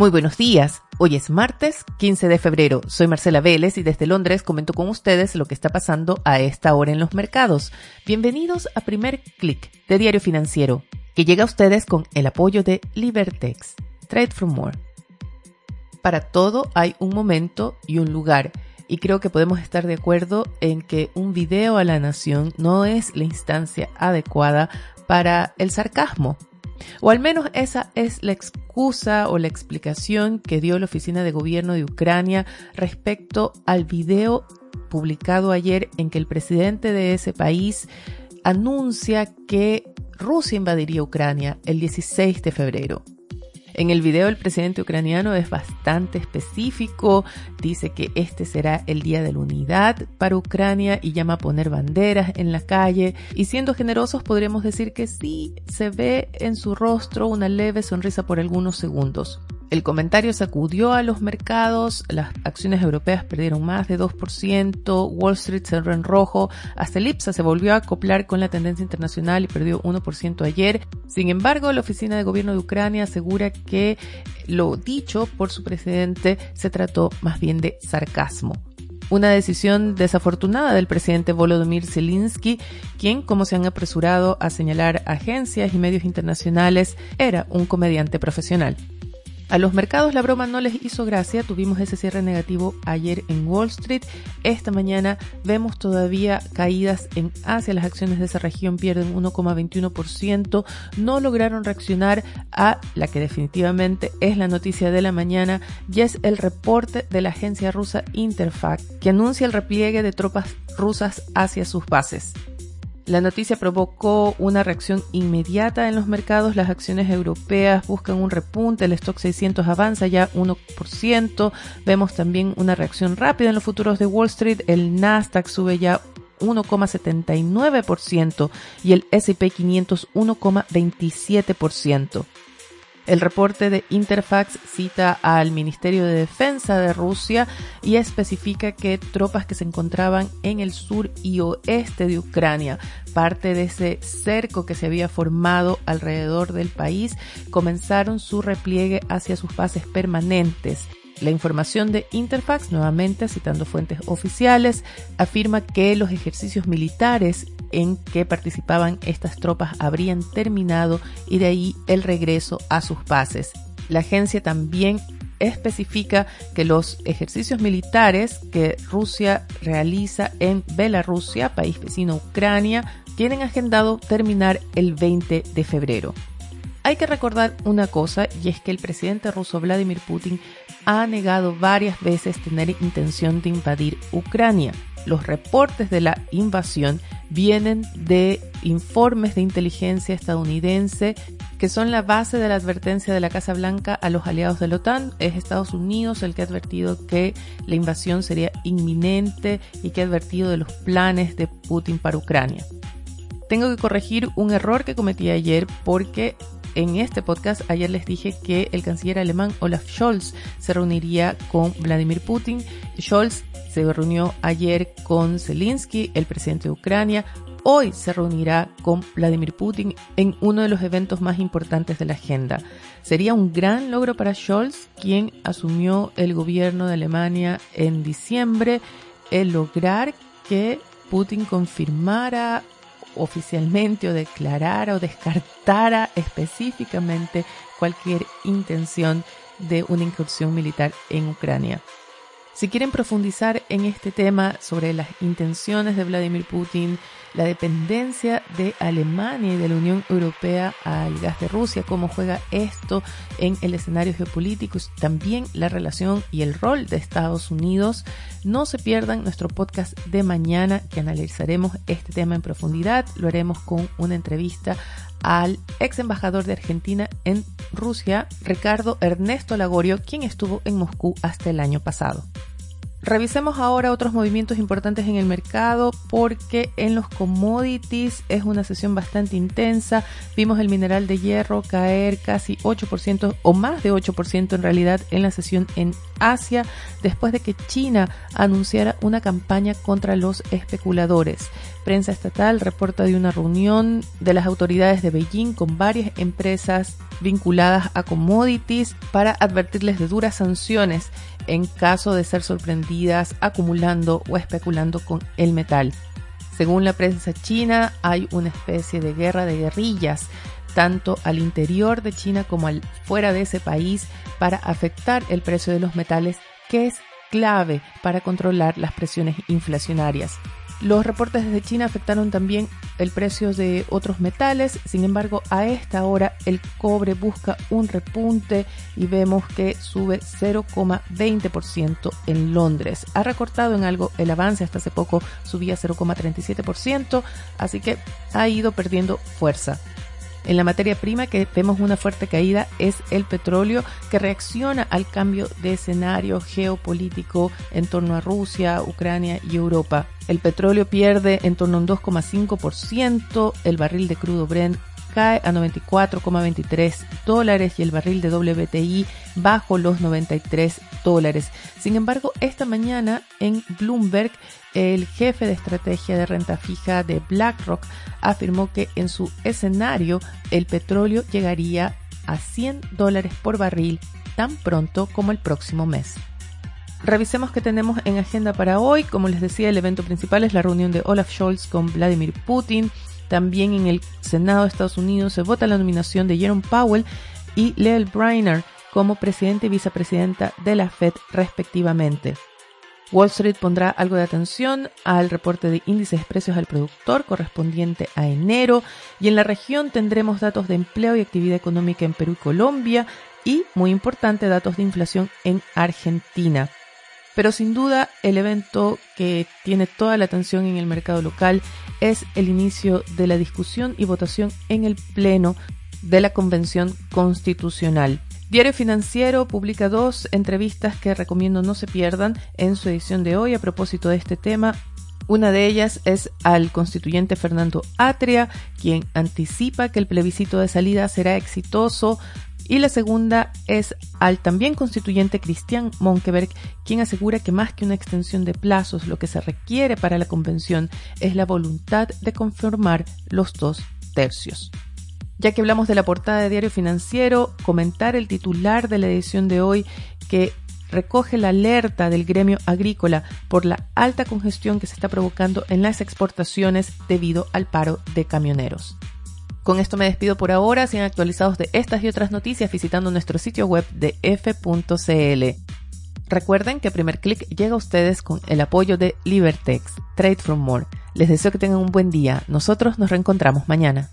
Muy buenos días. Hoy es martes 15 de febrero. Soy Marcela Vélez y desde Londres comento con ustedes lo que está pasando a esta hora en los mercados. Bienvenidos a Primer Click de Diario Financiero, que llega a ustedes con el apoyo de Libertex. Trade for More. Para todo hay un momento y un lugar. Y creo que podemos estar de acuerdo en que un video a la nación no es la instancia adecuada para el sarcasmo o al menos esa es la excusa o la explicación que dio la Oficina de Gobierno de Ucrania respecto al video publicado ayer en que el presidente de ese país anuncia que Rusia invadiría Ucrania el 16 de febrero. En el video el presidente ucraniano es bastante específico, dice que este será el día de la unidad para Ucrania y llama a poner banderas en la calle y siendo generosos podríamos decir que sí se ve en su rostro una leve sonrisa por algunos segundos. El comentario sacudió a los mercados, las acciones europeas perdieron más de 2%, Wall Street cerró en rojo, hasta el IPSA se volvió a acoplar con la tendencia internacional y perdió 1% ayer. Sin embargo, la Oficina de Gobierno de Ucrania asegura que lo dicho por su presidente se trató más bien de sarcasmo una decisión desafortunada del presidente Volodymyr Zelensky, quien, como se han apresurado a señalar agencias y medios internacionales, era un comediante profesional. A los mercados la broma no les hizo gracia, tuvimos ese cierre negativo ayer en Wall Street. Esta mañana vemos todavía caídas en Asia, las acciones de esa región pierden 1,21%, no lograron reaccionar a la que definitivamente es la noticia de la mañana y es el reporte de la agencia rusa Interfact que anuncia el repliegue de tropas rusas hacia sus bases. La noticia provocó una reacción inmediata en los mercados. Las acciones europeas buscan un repunte. El stock 600 avanza ya 1%. Vemos también una reacción rápida en los futuros de Wall Street. El Nasdaq sube ya 1,79% y el S&P 500 1,27%. El reporte de Interfax cita al Ministerio de Defensa de Rusia y especifica que tropas que se encontraban en el sur y oeste de Ucrania, parte de ese cerco que se había formado alrededor del país, comenzaron su repliegue hacia sus bases permanentes. La información de Interfax, nuevamente citando fuentes oficiales, afirma que los ejercicios militares en que participaban estas tropas habrían terminado y de ahí el regreso a sus bases. La agencia también especifica que los ejercicios militares que Rusia realiza en Bielorrusia, país vecino a Ucrania, tienen agendado terminar el 20 de febrero. Hay que recordar una cosa y es que el presidente ruso Vladimir Putin ha negado varias veces tener intención de invadir Ucrania. Los reportes de la invasión vienen de informes de inteligencia estadounidense que son la base de la advertencia de la Casa Blanca a los aliados de la OTAN. Es Estados Unidos el que ha advertido que la invasión sería inminente y que ha advertido de los planes de Putin para Ucrania. Tengo que corregir un error que cometí ayer porque en este podcast ayer les dije que el canciller alemán Olaf Scholz se reuniría con Vladimir Putin. Scholz se reunió ayer con Zelensky, el presidente de Ucrania. Hoy se reunirá con Vladimir Putin en uno de los eventos más importantes de la agenda. Sería un gran logro para Scholz, quien asumió el gobierno de Alemania en diciembre, el lograr que Putin confirmara oficialmente o declarara o descartara específicamente cualquier intención de una incursión militar en Ucrania. Si quieren profundizar en este tema sobre las intenciones de Vladimir Putin, la dependencia de Alemania y de la Unión Europea al gas de Rusia, cómo juega esto en el escenario geopolítico, también la relación y el rol de Estados Unidos. No se pierdan nuestro podcast de mañana que analizaremos este tema en profundidad. Lo haremos con una entrevista al ex embajador de Argentina en Rusia, Ricardo Ernesto Lagorio, quien estuvo en Moscú hasta el año pasado. Revisemos ahora otros movimientos importantes en el mercado porque en los commodities es una sesión bastante intensa. Vimos el mineral de hierro caer casi 8% o más de 8% en realidad en la sesión en Asia después de que China anunciara una campaña contra los especuladores. Prensa estatal reporta de una reunión de las autoridades de Beijing con varias empresas vinculadas a commodities para advertirles de duras sanciones en caso de ser sorprendidas acumulando o especulando con el metal. Según la prensa china, hay una especie de guerra de guerrillas, tanto al interior de China como al fuera de ese país, para afectar el precio de los metales, que es clave para controlar las presiones inflacionarias. Los reportes desde China afectaron también el precio de otros metales, sin embargo a esta hora el cobre busca un repunte y vemos que sube 0,20% en Londres. Ha recortado en algo el avance, hasta hace poco subía 0,37%, así que ha ido perdiendo fuerza. En la materia prima que vemos una fuerte caída es el petróleo que reacciona al cambio de escenario geopolítico en torno a Rusia, Ucrania y Europa. El petróleo pierde en torno a un 2,5%, el barril de crudo Brent cae a 94,23 dólares y el barril de WTI bajo los 93 dólares. Sin embargo, esta mañana en Bloomberg, el jefe de estrategia de renta fija de BlackRock afirmó que en su escenario el petróleo llegaría a 100 dólares por barril tan pronto como el próximo mes. Revisemos qué tenemos en agenda para hoy. Como les decía, el evento principal es la reunión de Olaf Scholz con Vladimir Putin. También en el Senado de Estados Unidos se vota la nominación de Jerome Powell y Leel Briner como presidente y vicepresidenta de la Fed respectivamente. Wall Street pondrá algo de atención al reporte de índices de precios al productor correspondiente a enero y en la región tendremos datos de empleo y actividad económica en Perú y Colombia y, muy importante, datos de inflación en Argentina. Pero sin duda el evento que tiene toda la atención en el mercado local es el inicio de la discusión y votación en el Pleno de la Convención Constitucional. Diario Financiero publica dos entrevistas que recomiendo no se pierdan en su edición de hoy a propósito de este tema. Una de ellas es al constituyente Fernando Atria, quien anticipa que el plebiscito de salida será exitoso y la segunda es al también constituyente Cristian Monkeberg, quien asegura que más que una extensión de plazos, lo que se requiere para la convención es la voluntad de conformar los dos tercios. Ya que hablamos de la portada de Diario Financiero, comentar el titular de la edición de hoy que recoge la alerta del gremio agrícola por la alta congestión que se está provocando en las exportaciones debido al paro de camioneros. Con esto me despido por ahora. Sean actualizados de estas y otras noticias visitando nuestro sitio web de f.cl. Recuerden que Primer Click llega a ustedes con el apoyo de Libertex, Trade from More. Les deseo que tengan un buen día. Nosotros nos reencontramos mañana.